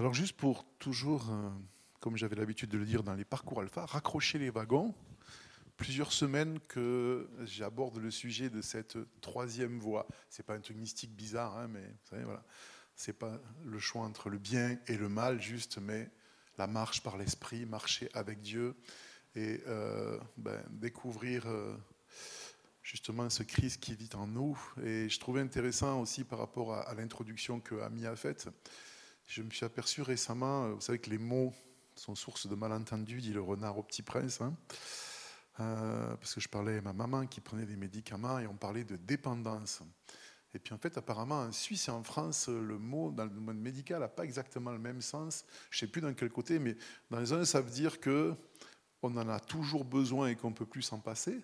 Alors juste pour toujours, euh, comme j'avais l'habitude de le dire dans les parcours alpha, raccrocher les wagons, plusieurs semaines que j'aborde le sujet de cette troisième voie. C'est pas un truc mystique bizarre, hein, mais vous savez, voilà. C'est pas le choix entre le bien et le mal, juste, mais la marche par l'esprit, marcher avec Dieu et euh, ben, découvrir euh, justement ce Christ qui vit en nous. Et je trouvais intéressant aussi par rapport à, l'introduction que Ami a faite. Je me suis aperçu récemment, euh, vous savez que les mots sont source de malentendus, dit le renard au petit prince. Hein. parce que je parlais à ma maman qui prenait des médicaments et on parlait de dépendance. Et puis en fait, apparemment, en Suisse et en France, le mot dans le domaine médical n'a pas exactement le même sens. Je ne sais plus dans quel côté, mais dans un, ça veut dire que on en a toujours besoin et qu'on ne peut plus s'en passer.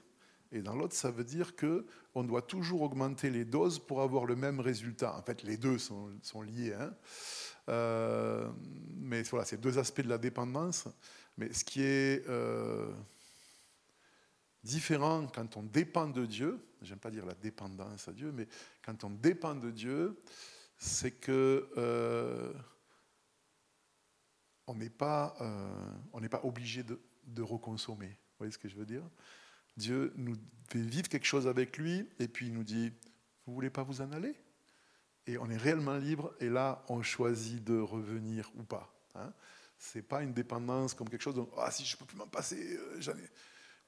Et dans l'autre, ça veut dire qu'on doit toujours augmenter les doses pour avoir le même résultat. En fait, les deux sont, liés. Hein. Euh, mais voilà, c'est deux aspects de la dépendance. Mais ce qui est euh, différent quand on dépend de Dieu, j'aime pas dire la dépendance à Dieu, mais quand on dépend de Dieu, c'est que euh, on n'est pas, pas obligé de, de, reconsommer. Vous voyez ce que je veux dire? Dieu nous fait vivre quelque chose avec lui et puis il nous dit Vous voulez pas vous en aller? Et on est réellement libre et là on choisit de revenir ou pas. Hein c'est pas une dépendance comme quelque chose de ah si je peux plus m'en passer, euh, j'en ai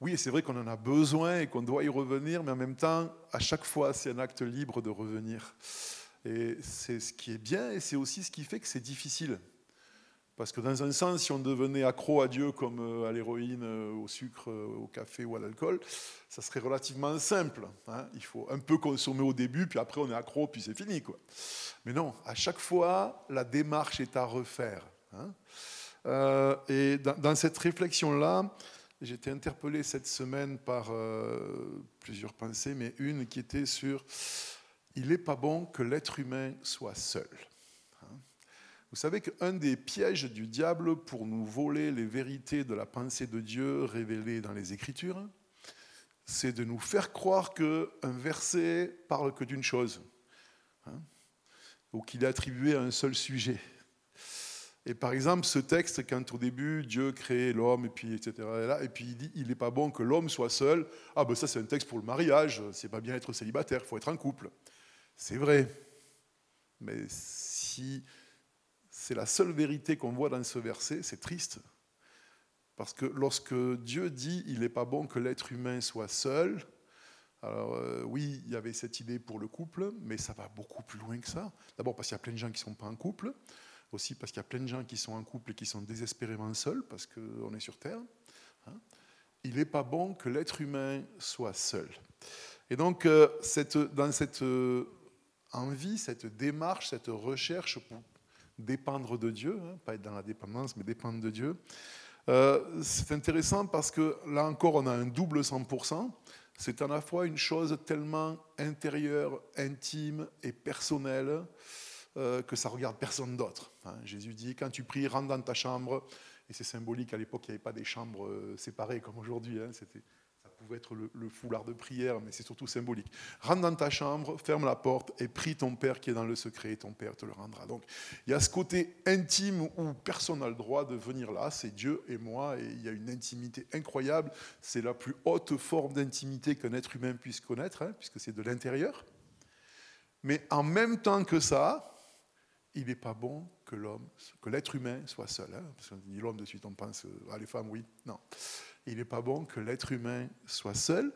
oui, c'est vrai qu'on en a besoin et qu'on doit y revenir, mais en même temps, à chaque fois, c'est un acte libre de revenir. Et c'est ce qui est bien et c'est aussi ce qui fait que c'est difficile. Parce que dans un sens, si on devenait accro à Dieu comme euh, à l'héroïne, euh, au sucre, euh, au café ou à l'alcool, ça serait relativement simple. Hein. Il faut un peu consommer au début, puis après on est accro, puis c'est fini. Quoi. Mais non, à chaque fois, la démarche est à refaire. Hein. et dans cette réflexion-là, j'ai été interpellé cette semaine par plusieurs pensées, mais une qui était sur il n'est pas bon que l'être humain soit seul. Vous savez qu'un des pièges du diable pour nous voler les vérités de la pensée de Dieu révélées dans les Écritures, c'est de nous faire croire qu'un verset parle que d'une chose, hein, ou qu'il est attribué à un seul sujet. Et par exemple, ce texte, quand au début Dieu crée l'homme, et puis etc., et, puis il dit il n'est pas bon que l'homme soit seul, ah ben ça c'est un texte pour le mariage, c'est pas bien être célibataire, il faut être en couple. C'est vrai. Mais si c'est la seule vérité qu'on voit dans ce verset, c'est triste. Parce que lorsque Dieu dit il n'est pas bon que l'être humain soit seul, alors euh, oui, il y avait cette idée pour le couple, mais ça va beaucoup plus loin que ça. D'abord parce qu'il y a plein de gens qui ne sont pas en couple aussi parce qu'il y a plein de gens qui sont en couple et qui sont désespérément seuls, parce qu'on est sur Terre. Hein. Il n'est pas bon que l'être humain soit seul. Et donc, euh, dans cette euh, envie, cette démarche, cette recherche pour dépendre de Dieu, hein, pas être dans la dépendance, mais dépendre de Dieu, euh, c'est intéressant parce que là encore, on a un double 100%. C'est à la fois une chose tellement intérieure, intime et personnelle euh, que ça regarde personne d'autre. Hein. Jésus dit, quand tu pries, rentre dans ta chambre, et c'est symbolique, à l'époque, il n'y avait pas des chambres euh, séparées comme aujourd'hui, hein. c'était, pouvait être le, foulard de prière, mais c'est surtout symbolique. Rentre dans ta chambre, ferme la porte et prie ton Père qui est dans le secret, et ton Père te le rendra. Donc il y a ce côté intime où personne n'a le droit de venir là, c'est Dieu et moi, et il y a une intimité incroyable, c'est la plus haute forme d'intimité qu'un être humain puisse connaître, hein, puisque c'est de l'intérieur. Mais en même temps que ça, il n'est pas bon que l'homme, que l'être humain soit seul. Hein, parce qu'on dit l'homme de suite, on pense à les femmes, oui. Non. Il n'est pas bon que l'être humain soit seul.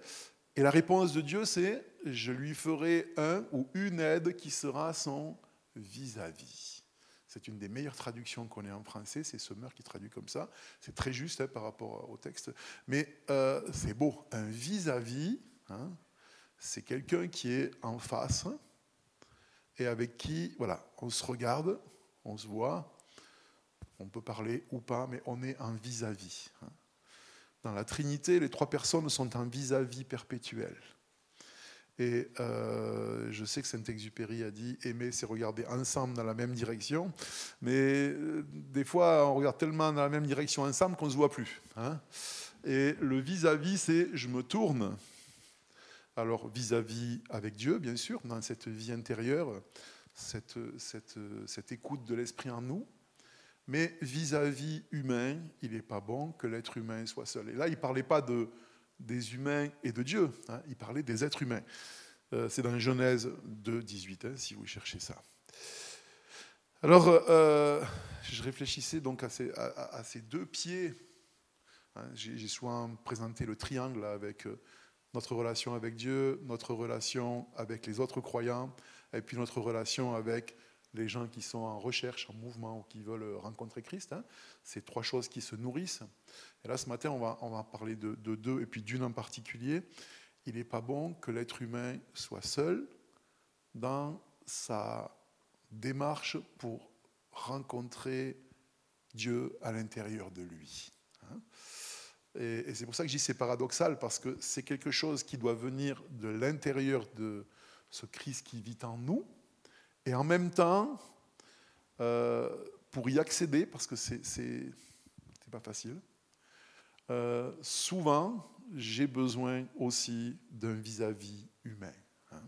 Et la réponse de Dieu, c'est je lui ferai un ou une aide qui sera son vis-à-vis. C'est une des meilleures traductions qu'on ait en français, c'est Sommer qui traduit comme ça. C'est très juste hein, par rapport au texte. Mais euh, c'est beau. Un vis-à-vis, hein, c'est quelqu'un qui est en face, et avec qui, voilà, on se regarde, on se voit, on peut parler ou pas, mais on est en vis-à-vis. Hein. Dans la Trinité, les trois personnes sont en vis-à-vis perpétuel. Et euh, je sais que Saint-Exupéry a dit aimer, c'est regarder ensemble dans la même direction, mais euh, des fois, on regarde tellement dans la même direction ensemble qu'on ne se voit plus. Hein. Et le vis-à-vis, c'est je me tourne alors vis-à-vis avec Dieu, bien sûr, dans cette vie intérieure, cette, écoute de l'Esprit en nous, Mais vis-à-vis humain, il n'est pas bon que l'être humain soit seul. Et là, il ne parlait pas de, des humains et de Dieu, hein, il parlait des êtres humains. Euh, c'est dans Genèse 2, 18, hein, si vous cherchez ça. Alors, euh, je réfléchissais donc à ces, à, ces deux pieds. Hein, j'ai souvent présenté le triangle avec euh, notre relation avec Dieu, notre relation avec les autres croyants, et puis notre relation avec les gens qui sont en recherche, en mouvement ou qui veulent rencontrer Christ. Hein. C'est trois choses qui se nourrissent. Et là, ce matin, on va, parler de, deux, et puis d'une en particulier. Il n'est pas bon que l'être humain soit seul dans sa démarche pour rencontrer Dieu à l'intérieur de lui. Hein. Et, et c'est pour ça que je dis c'est paradoxal, parce que c'est quelque chose qui doit venir de l'intérieur de ce Christ qui vit en nous, et en même temps, euh, pour y accéder, parce que c'est n'est pas facile, euh, souvent, j'ai besoin aussi d'un vis-à-vis humain. Hein.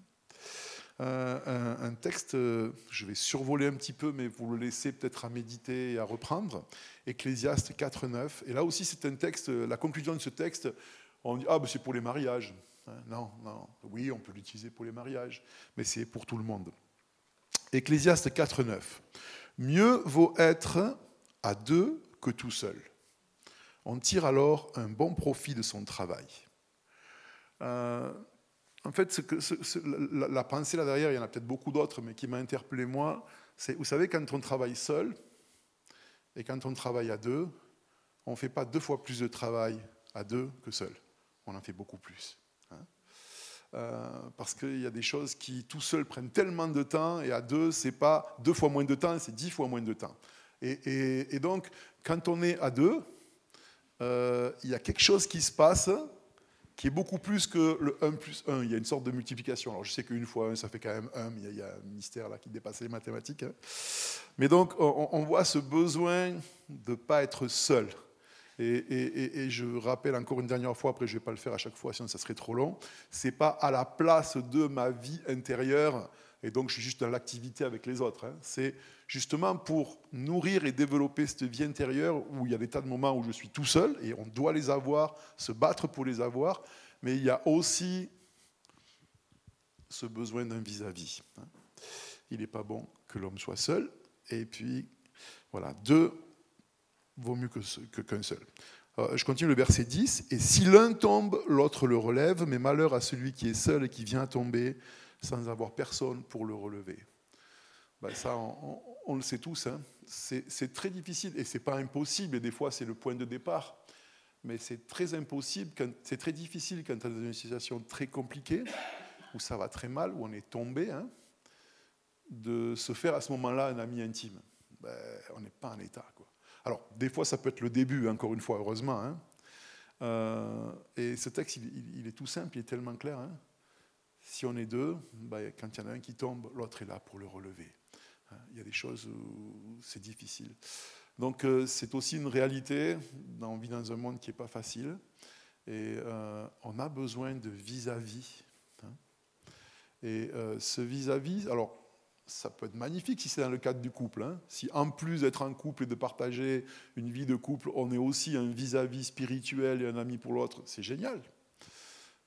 Euh, un, texte, je vais survoler un petit peu, mais vous le laissez peut-être à méditer et à reprendre. Ecclésiaste 4.9. Et là aussi, c'est un texte, la conclusion de ce texte, on dit, ah, ben c'est pour les mariages. Hein, non, non, oui, on peut l'utiliser pour les mariages, mais c'est pour tout le monde. Ecclésiaste 4.9. Mieux vaut être à deux que tout seul. On tire alors un bon profit de son travail. Euh, en fait, que, la, pensée là derrière, il y en a peut-être beaucoup d'autres, mais qui m'a interpellé moi, c'est, vous savez, quand on travaille seul et quand on travaille à deux, on ne fait pas deux fois plus de travail à deux que seul. On en fait beaucoup plus. Euh, parce qu'il y a des choses qui tout seul prennent tellement de temps et à deux, c'est pas deux fois moins de temps, c'est dix fois moins de temps. Et, donc, quand on est à deux, euh, il y a quelque chose qui se passe qui est beaucoup plus que le 1 plus 1. Il y a une sorte de multiplication. Alors je sais qu'une fois 1, ça fait quand même 1, mais il y a un mystère là qui dépasse les mathématiques. Hein. Mais donc, on, on voit ce besoin de ne pas être seul. Et, je rappelle encore une dernière fois, après je ne vais pas le faire à chaque fois, sinon ça serait trop long, c'est pas à la place de ma vie intérieure, et donc je suis juste dans l'activité avec les autres. Hein. C'est justement pour nourrir et développer cette vie intérieure où il y a des tas de moments où je suis tout seul, et on doit les avoir, se battre pour les avoir, mais il y a aussi ce besoin d'un vis-à-vis. Hein. Il n'est pas bon que l'homme soit seul, et puis voilà, deux, vaut mieux qu'un seul. Euh, je continue le verset 10. Et si l'un tombe, l'autre le relève, mais malheur à celui qui est seul et qui vient tomber sans avoir personne pour le relever. Ben, ça, on, le sait tous. Hein. C'est très difficile et c'est pas impossible. Et des fois, c'est le point de départ. Mais c'est très impossible, c'est très difficile quand on est dans une situation très compliquée, où ça va très mal, où on est tombé, hein, de se faire à ce moment-là un ami intime. Ben, on n'est pas en état. Quoi. Alors, des fois, ça peut être le début, encore une fois, heureusement. Hein. Euh, et ce texte, il, est tout simple, il est tellement clair. Hein. Si on est deux, bah, quand il y en a un qui tombe, l'autre est là pour le relever. Hein. Il y a des choses où c'est difficile. Donc, euh, c'est aussi une réalité. On vit dans un monde qui n'est pas facile. Et euh, on a besoin de vis-à-vis. Et ce vis-à-vis, alors ça peut être magnifique si c'est dans le cadre du couple. Hein. Si en plus d'être en couple et de partager une vie de couple, on est aussi un vis-à-vis spirituel et un ami pour l'autre, c'est génial.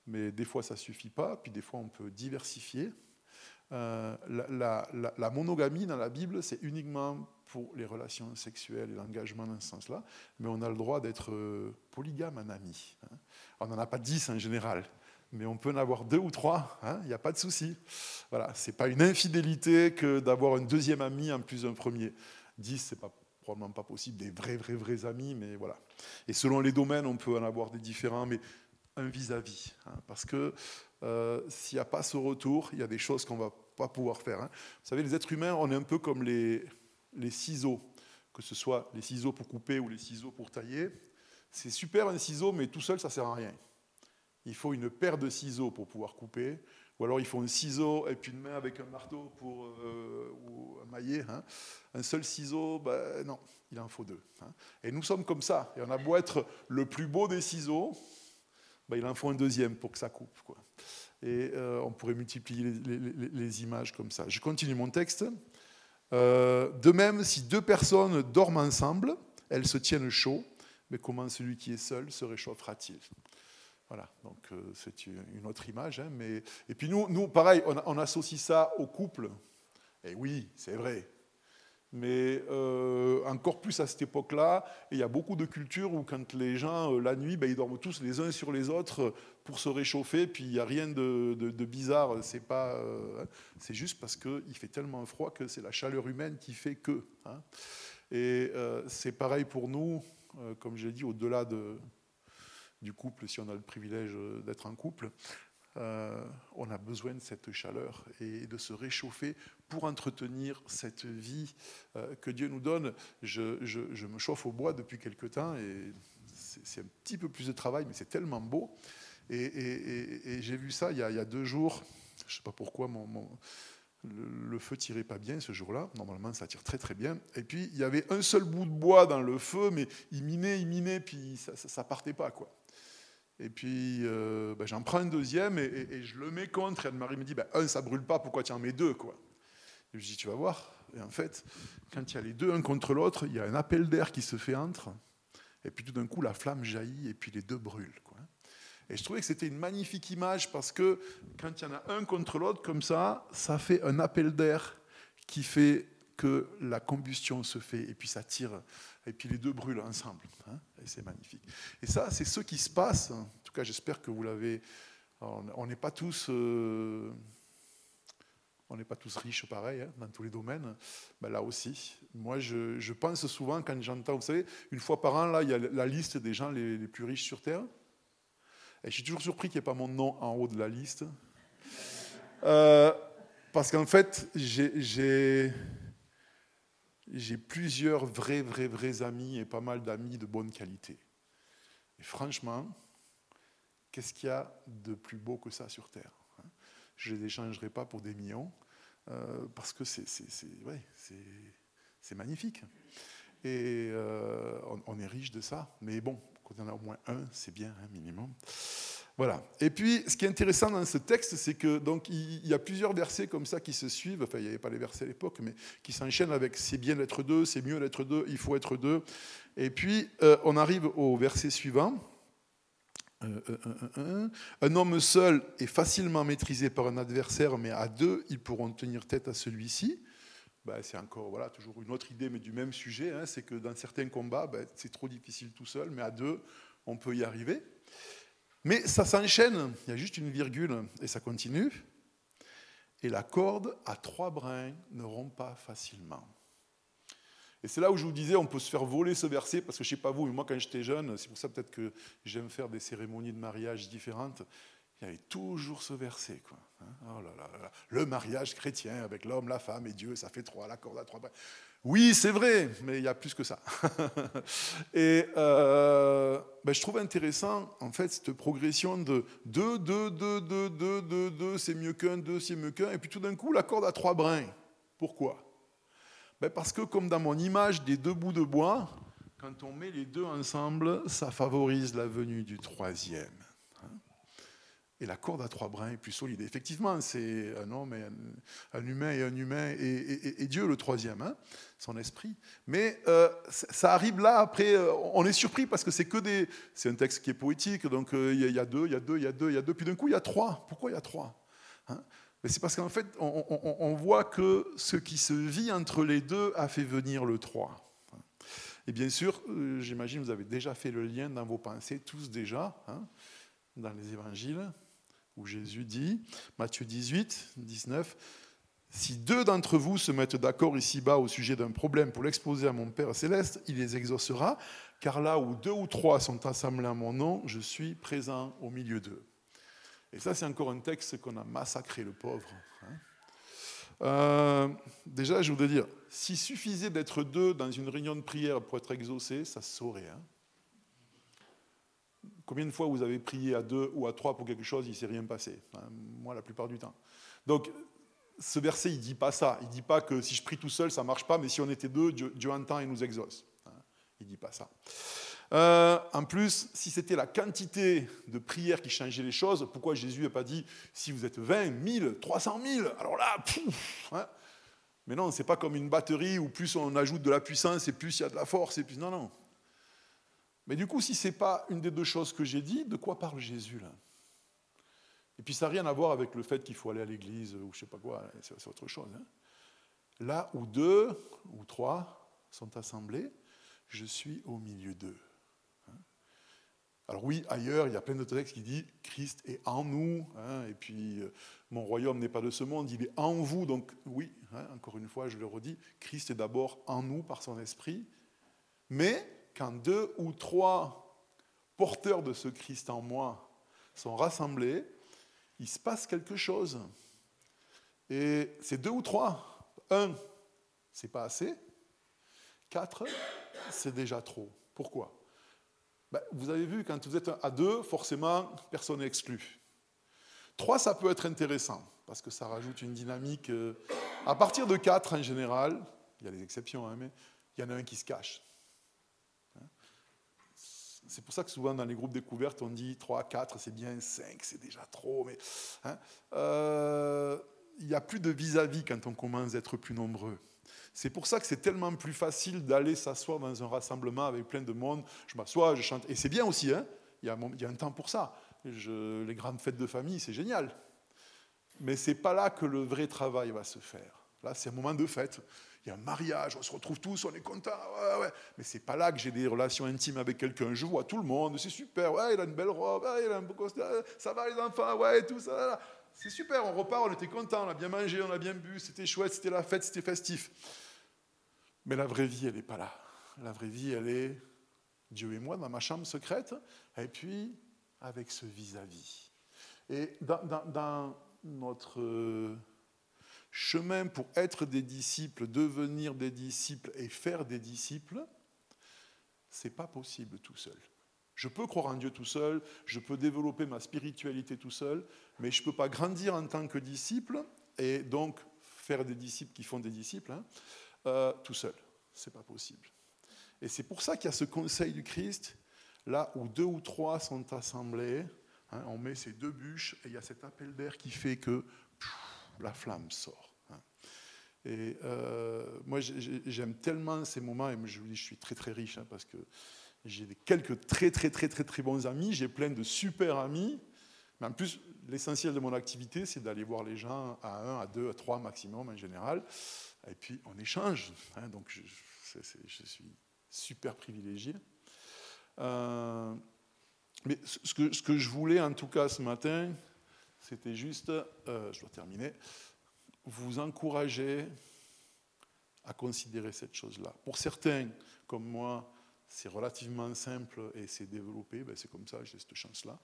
Mais des fois, ça ne suffit pas, puis des fois, on peut diversifier. Euh, la, monogamie dans la Bible, c'est uniquement pour les relations sexuelles et l'engagement dans ce sens-là, mais on a le droit d'être euh, polygame en ami. Hein. On n'en a pas dix en général, mais on peut en avoir deux ou trois, il hein, n'y a pas de souci. Voilà, c'est pas une infidélité que d'avoir un deuxième ami en plus d'un premier. Dix, c'est pas probablement pas possible, des vrais, vrais, vrais amis, mais voilà. Et selon les domaines, on peut en avoir des différents, mais un vis-à-vis, hein, parce que euh, s'il n'y a pas ce retour, il y a des choses qu'on va pas pouvoir faire. Hein. Vous savez, les êtres humains, on est un peu comme les, les ciseaux, que ce soit les ciseaux pour couper ou les ciseaux pour tailler. C'est super un ciseau, mais tout seul, ça sert à rien il faut une paire de ciseaux pour pouvoir couper, ou alors il faut un ciseau et puis une main avec un marteau pour euh, ou mailler. Hein. Un seul ciseau, ben, non, il en faut deux. Hein. Et nous sommes comme ça. Et on a beau être le plus beau des ciseaux, ben, il en faut un deuxième pour que ça coupe. Quoi. Et euh, on pourrait multiplier les, images comme ça. Je continue mon texte. Euh, de même, si deux personnes dorment ensemble, elles se tiennent chaud, mais comment celui qui est seul se réchauffera-t-il? Voilà, donc euh, c'est une autre image. Hein, mais... Et puis nous, nous pareil, on, associe ça au couple. Et oui, c'est vrai, mais euh, encore plus à cette époque-là, il y a beaucoup de cultures où quand les gens, euh, la nuit, ben, ils dorment tous les uns sur les autres pour se réchauffer, puis il n'y a rien de, bizarre, c'est pas, c'est juste parce qu'il fait tellement froid que c'est la chaleur humaine qui fait que. Hein. Et c'est pareil pour nous, comme j'ai dit, au-delà de, du couple, si on a le privilège d'être en couple, euh, on a besoin de cette chaleur et de se réchauffer pour entretenir cette vie euh, que Dieu nous donne. Je, me chauffe au bois depuis quelque temps et c'est un petit peu plus de travail, mais c'est tellement beau. Et, j'ai vu ça il y, a, deux jours. Je ne sais pas pourquoi mon, le, feu tirait pas bien ce jour-là. Normalement, ça tire très très bien. Et puis, il y avait un seul bout de bois dans le feu, mais il minait, il minait, puis ça, ne partait pas, quoi. Et puis, ben, j'en prends un deuxième et, je le mets contre. Et Anne-Marie me dit, ben, un, ça brûle pas, pourquoi tu en mets deux quoi? Et je dis, tu vas voir. Et en fait, quand il y a les deux un contre l'autre, il y a un appel d'air qui se fait entre. Et puis tout d'un coup, la flamme jaillit et puis les deux brûlent. Quoi. Et je trouvais que c'était une magnifique image parce que quand il y en a un contre l'autre comme ça, ça fait un appel d'air qui fait que la combustion se fait et puis ça tire et puis les deux brûlent ensemble. Hein, et c'est magnifique. Et ça, c'est ce qui se passe. En tout cas, j'espère que vous l'avez. On n'est pas tous. Euh, on n'est pas tous riches pareil hein, dans tous les domaines. Ben là aussi, moi je, pense souvent quand j'entends, vous savez, une fois par an, là, il y a la liste des gens les, plus riches sur Terre. Et je suis toujours surpris qu'il n'y ait pas mon nom en haut de la liste. Euh, parce qu'en fait, j'ai j'ai plusieurs vrais, vrais, vrais amis et pas mal d'amis de bonne qualité. Et franchement, qu'est-ce qu'il y a de plus beau que ça sur Terre hein? Je ne les échangerai pas pour des millions, euh, parce que c'est ouais, magnifique. Et euh, on, est riche de ça. Mais bon, quand on en a au moins un, c'est bien, un minimum. Voilà. Et puis, ce qui est intéressant dans ce texte, c'est que donc il y a plusieurs versets comme ça qui se suivent. Enfin, il n'y avait pas les versets à l'époque, mais qui s'enchaînent avec c'est bien d'être deux, c'est mieux d'être deux, il faut être deux. Et puis, euh, on arrive au verset suivant. Euh, euh, un homme seul est facilement maîtrisé par un adversaire, mais à deux, ils pourront tenir tête à celui-ci. Ben, c'est encore voilà, toujours une autre idée, mais du même sujet. Hein, c'est que dans certains combats, ben, c'est trop difficile tout seul, mais à deux, on peut y arriver. Mais ça s'enchaîne, il y a juste une virgule et ça continue. Et la corde à trois brins ne rompt pas facilement. Et c'est là où je vous disais, on peut se faire voler ce verset, parce que je ne sais pas vous, mais moi quand j'étais jeune, c'est pour ça peut-être que j'aime faire des cérémonies de mariage différentes, il y avait toujours ce verset. Quoi. Hein. Oh là là Le mariage chrétien avec l'homme, la femme et Dieu, ça fait trois, la corde à trois brins. Oui, c'est vrai, mais il y a plus que ça. et euh, ben, je trouve intéressant, en fait, cette progression de 2, 2, 2, 2, 2, 2, 2, c'est mieux qu'un, 2, c'est mieux qu'un, et puis tout d'un coup, la corde à trois brins. Pourquoi? Ben Parce que, comme dans mon image des deux bouts de bois, quand on met les deux ensemble, ça favorise la venue du troisième. Et la corde à trois brins est plus solide. Effectivement, c'est un homme, et un, humain et un humain, et, Dieu le troisième, hein, son esprit. Mais euh, ça arrive là, après, euh, on est surpris parce que c'est que des. C'est un texte qui est poétique, donc euh, il y, a deux, il y a deux, il y a deux, il y a deux, puis d'un coup il y a trois. Pourquoi il y a trois hein? C'est parce qu'en fait, on, voit que ce qui se vit entre les deux a fait venir le trois. Et bien sûr, j'imagine vous avez déjà fait le lien dans vos pensées, tous déjà, hein, dans les évangiles où Jésus dit, Matthieu 18, 19, Si deux d'entre vous se mettent d'accord ici-bas au sujet d'un problème pour l'exposer à mon Père céleste, il les exaucera, car là où deux ou trois sont assemblés à mon nom, je suis présent au milieu d'eux. Et ça, c'est encore un texte qu'on a massacré, le pauvre. Hein. Euh, déjà, je voudrais dire, s'il suffisait d'être deux dans une réunion de prière pour être exaucé, ça saurait. Hein. Combien de fois vous avez prié à deux ou à trois pour quelque chose, il ne s'est rien passé hein, Moi, la plupart du temps. Donc, ce verset, il ne dit pas ça. Il ne dit pas que si je prie tout seul, ça ne marche pas, mais si on était deux, Dieu, entend et nous exauce. Hein, il ne dit pas ça. Euh, en plus, si c'était la quantité de prières qui changeait les choses, pourquoi Jésus n'a pas dit si vous êtes 20, 1000, 300 000 Alors là, pouf, hein Mais non, c'est pas comme une batterie où plus on ajoute de la puissance et plus il y a de la force et plus non non. Mais du coup, si c'est pas une des deux choses que j'ai dit, de quoi parle Jésus là? Et puis ça n'a rien à voir avec le fait qu'il faut aller à l'église ou je sais pas quoi, c'est autre chose. Hein. Là où deux ou trois sont assemblés, je suis au milieu d'eux. Alors oui, ailleurs, il y a plein de textes qui disent Christ est en nous, hein, et puis euh, mon royaume n'est pas de ce monde, il est en vous. Donc oui, hein, encore une fois, je le redis, Christ est d'abord en nous par son esprit. Mais quand deux ou trois porteurs de ce Christ en moi sont rassemblés, il se passe quelque chose. Et c'est deux ou trois. Un, c'est pas assez. Quatre, c'est déjà trop. Pourquoi? Ben, vous avez vu, quand vous êtes à deux, forcément, personne n'est exclu. Trois, ça peut être intéressant, parce que ça rajoute une dynamique. Euh, à partir de quatre, en général, il y a des exceptions, hein, mais il y en a un qui se cache. Hein? C'est pour ça que souvent dans les groupes découvertes, on dit 3, 4, c'est bien, 5, c'est déjà trop. Mais hein, euh, il n'y a plus de vis-à-vis -vis quand on commence à être plus nombreux. C'est pour ça que c'est tellement plus facile d'aller s'asseoir dans un rassemblement avec plein de monde. Je m'assois, je chante. Et c'est bien aussi, hein il, y a un, temps pour ça. Les grandes fêtes de famille, c'est génial. Mais ce n'est pas là que le vrai travail va se faire. Là, c'est un moment de fête. Un mariage, on se retrouve tous, on est content. Ouais, ouais. Mais c'est pas là que j'ai des relations intimes avec quelqu'un. Je vois tout le monde, c'est super. Ouais, il a une belle robe, ouais, il a un beau costume. Ça va les enfants, ouais, tout ça. C'est super, on repart, on était content, on a bien mangé, on a bien bu, c'était chouette, c'était la fête, c'était festif. Mais la vraie vie, elle n'est pas là. La vraie vie, elle est Dieu et moi dans ma chambre secrète, et puis avec ce vis-à-vis. Et dans, notre chemin pour être des disciples, devenir des disciples et faire des disciples, c'est pas possible tout seul. Je peux croire en Dieu tout seul, je peux développer ma spiritualité tout seul, mais je ne peux pas grandir en tant que disciple et donc faire des disciples qui font des disciples. Hein, euh, tout seul. C'est pas possible. Et c'est pour ça qu'il y a ce conseil du Christ, là où deux ou trois sont assemblés, hein, on met ces deux bûches et il y a cet appel d'air qui fait que la flamme sort. Hein. Et euh, moi, j'aime tellement ces moments, et je vous dis, je suis très très riche, hein, parce que j'ai quelques très très très très très bons amis, j'ai plein de super amis, mais en plus, l'essentiel de mon activité, c'est d'aller voir les gens à un, à deux, à trois maximum en général et puis on échange. Hein, donc je, suis super privilégié. Euh, mais ce que, je voulais en tout cas ce matin, c'était juste, euh, je dois terminer, vous encourager à considérer cette chose-là. Pour certains, comme moi, c'est relativement simple et c'est développé, ben c'est comme ça, j'ai cette chance-là.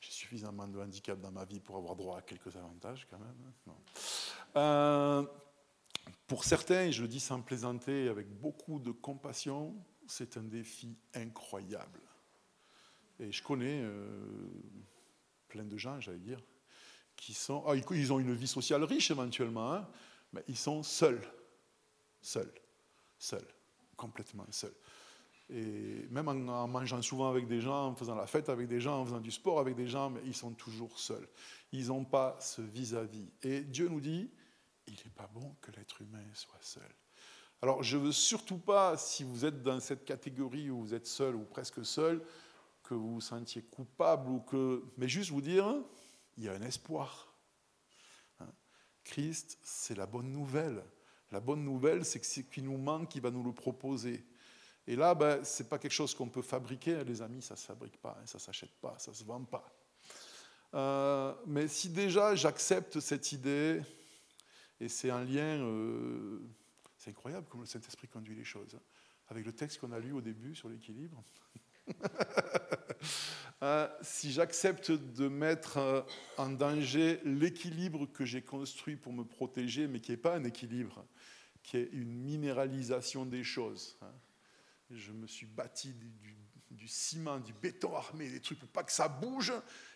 J'ai suffisamment de handicap dans ma vie pour avoir droit à quelques avantages quand même. Hein. Euh, pour certains, je le dis sans plaisanter, avec beaucoup de compassion, c'est un défi incroyable. Et je connais euh, plein de gens, j'allais dire, Ah, ils ont une vie sociale riche éventuellement, hein, mais ils sont seuls. Seuls. Seuls. Complètement seuls. Et même en, mangeant souvent avec des gens, en faisant la fête avec des gens, en faisant du sport avec des gens, mais ils sont toujours seuls. Ils n'ont pas ce vis-à-vis. -vis. Et Dieu nous dit il n'est pas bon que l'être humain soit seul. Alors je ne veux surtout pas, si vous êtes dans cette catégorie où vous êtes seul ou presque seul, que vous vous sentiez coupable ou que... Mais juste vous dire, il y a un espoir. Hein. Christ, c'est la bonne nouvelle. La bonne nouvelle, c'est que ce qui nous manque, il va nous le proposer. Et là, ben, ce n'est pas quelque chose qu'on peut fabriquer, les amis, ça ne se fabrique pas, hein, ça ne s'achète pas, ça ne se vend pas. Euh, mais si déjà j'accepte cette idée, et c'est un lien, euh, c'est incroyable comme le Saint-Esprit conduit les choses. Hein. Avec le texte qu'on a lu au début sur l'équilibre. Euh, si j'accepte de mettre euh, en danger l'équilibre que j'ai construit pour me protéger, mais qui n'est pas un équilibre, qui est une minéralisation des choses. Hein. Je me suis bâti du, ciment, du béton armé, des trucs pour pas que ça bouge.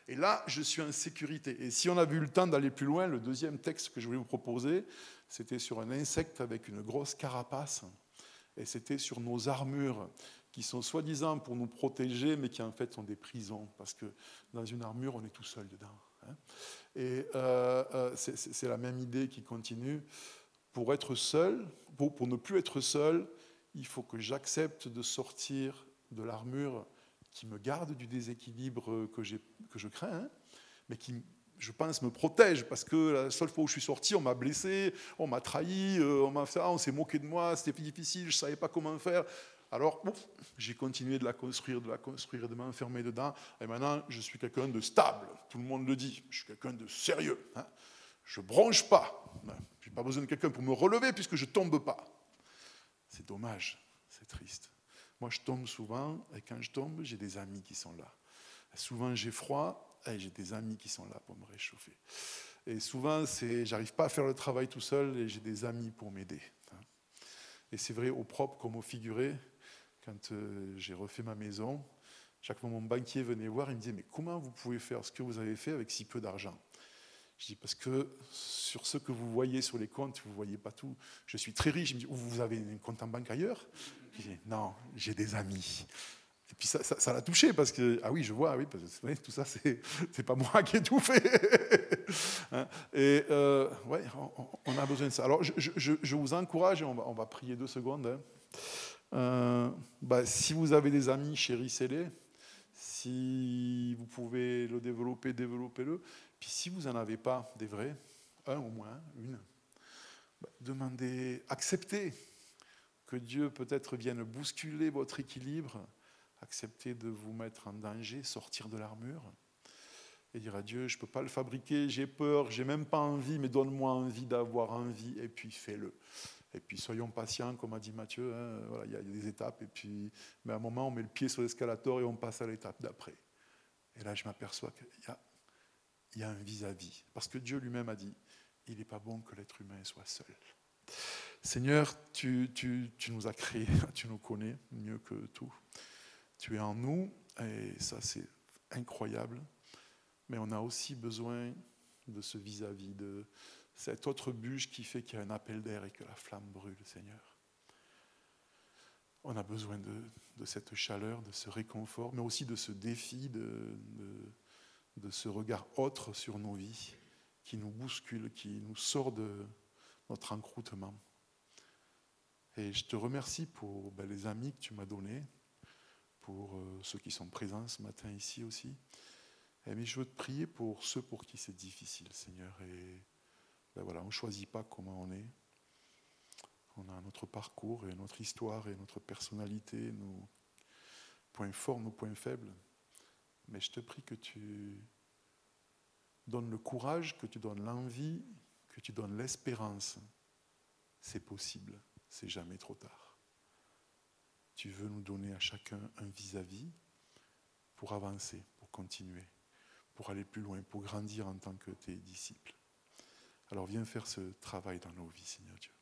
Et là, je suis en sécurité. Et si on a vu le temps d'aller plus loin, le deuxième texte que je voulais vous proposer, c'était sur un insecte avec une grosse carapace. Et c'était sur nos armures, qui sont soi-disant pour nous protéger, mais qui en fait sont des prisons. Parce que dans une armure, on est tout seul dedans. Hein. Et euh, euh, c'est la même idée qui continue. pour être seul, pour, ne plus être seul, il faut que j'accepte de sortir de l'armure qui me garde du déséquilibre que, que je crains, hein, mais qui, je pense, me protège, parce que la seule fois où je suis sorti, on m'a blessé, on m'a trahi, euh, on m'a fait, on s'est moqué de moi, c'était difficile, je ne savais pas comment faire. Alors, j'ai continué de la construire, de la construire, de m'enfermer dedans, et maintenant, je suis quelqu'un de stable, tout le monde le dit, je suis quelqu'un de sérieux. Hein. Je bronche pas, je n'ai pas besoin de quelqu'un pour me relever, puisque je tombe pas. C'est dommage, c'est triste. Moi, je tombe souvent, et quand je tombe, j'ai des amis qui sont là. souvent, j'ai froid, et j'ai des amis qui sont là pour me réchauffer. Et souvent, j'arrive pas à faire le travail tout seul, et j'ai des amis pour m'aider. Hein. Et c'est vrai au propre comme au figuré. Quand euh, j'ai refait ma maison, chaque fois mon banquier venait voir, il me disait Mais comment vous pouvez faire ce que vous avez fait avec si peu d'argent? Je dis Parce que sur ce que vous voyez sur les comptes, vous ne voyez pas tout. Je suis très riche. Il me dit Vous avez un compte en banque ailleurs? Non, j'ai des amis. Et puis ça, l'a touché parce que, ah oui, je vois, oui, parce que tout ça, c'est, c'est pas moi qui ai tout fait. Hein, et euh, ouais, on, a besoin de ça. Alors, je, je, vous encourage, et on va, on va, prier deux secondes. Hein. Euh, bah, si vous avez des amis, chérissez-les. Si vous pouvez le développer, développez-le. Puis si vous n'en avez pas des vrais, un au moins, une, bah, demandez, acceptez que Dieu peut-être vienne bousculer votre équilibre, accepter de vous mettre en danger, sortir de l'armure et dire à Dieu, je ne peux pas le fabriquer, j'ai peur, j'ai même pas envie, mais donne-moi envie d'avoir envie, et puis fais-le. Et puis soyons patients, comme a dit Mathieu, hein, voilà, il y a des étapes, et puis, mais à un moment, on met le pied sur l'escalator et on passe à l'étape d'après. Et là, je m'aperçois qu'il y a, un vis-à-vis. Parce que Dieu lui-même a dit, il n'est pas bon que l'être humain soit seul. Seigneur, tu, nous as créés, tu nous connais mieux que tout. Tu es en nous, et ça c'est incroyable. Mais on a aussi besoin de ce vis-à-vis, de cette autre bûche qui fait qu'il y a un appel d'air et que la flamme brûle, Seigneur. On a besoin de, cette chaleur, de ce réconfort, mais aussi de ce défi, de, ce regard autre sur nos vies qui nous bouscule, qui nous sort de notre encroûtement. Et je te remercie pour ben, les amis que tu m'as donnés, pour euh, ceux qui sont présents ce matin ici aussi. Et, mais je veux te prier pour ceux pour qui c'est difficile, Seigneur. Ben, on ne choisit pas comment on est. On a notre parcours et notre histoire et notre personnalité, nos points forts, nos points faibles. Mais je te prie que tu donnes le courage, que tu donnes l'envie, que tu donnes l'espérance. C'est possible c'est jamais trop tard. Tu veux nous donner à chacun un vis-à-vis pour avancer, pour continuer, pour aller plus loin, pour grandir en tant que tes disciples. Alors viens faire ce travail dans nos vies, Seigneur Dieu.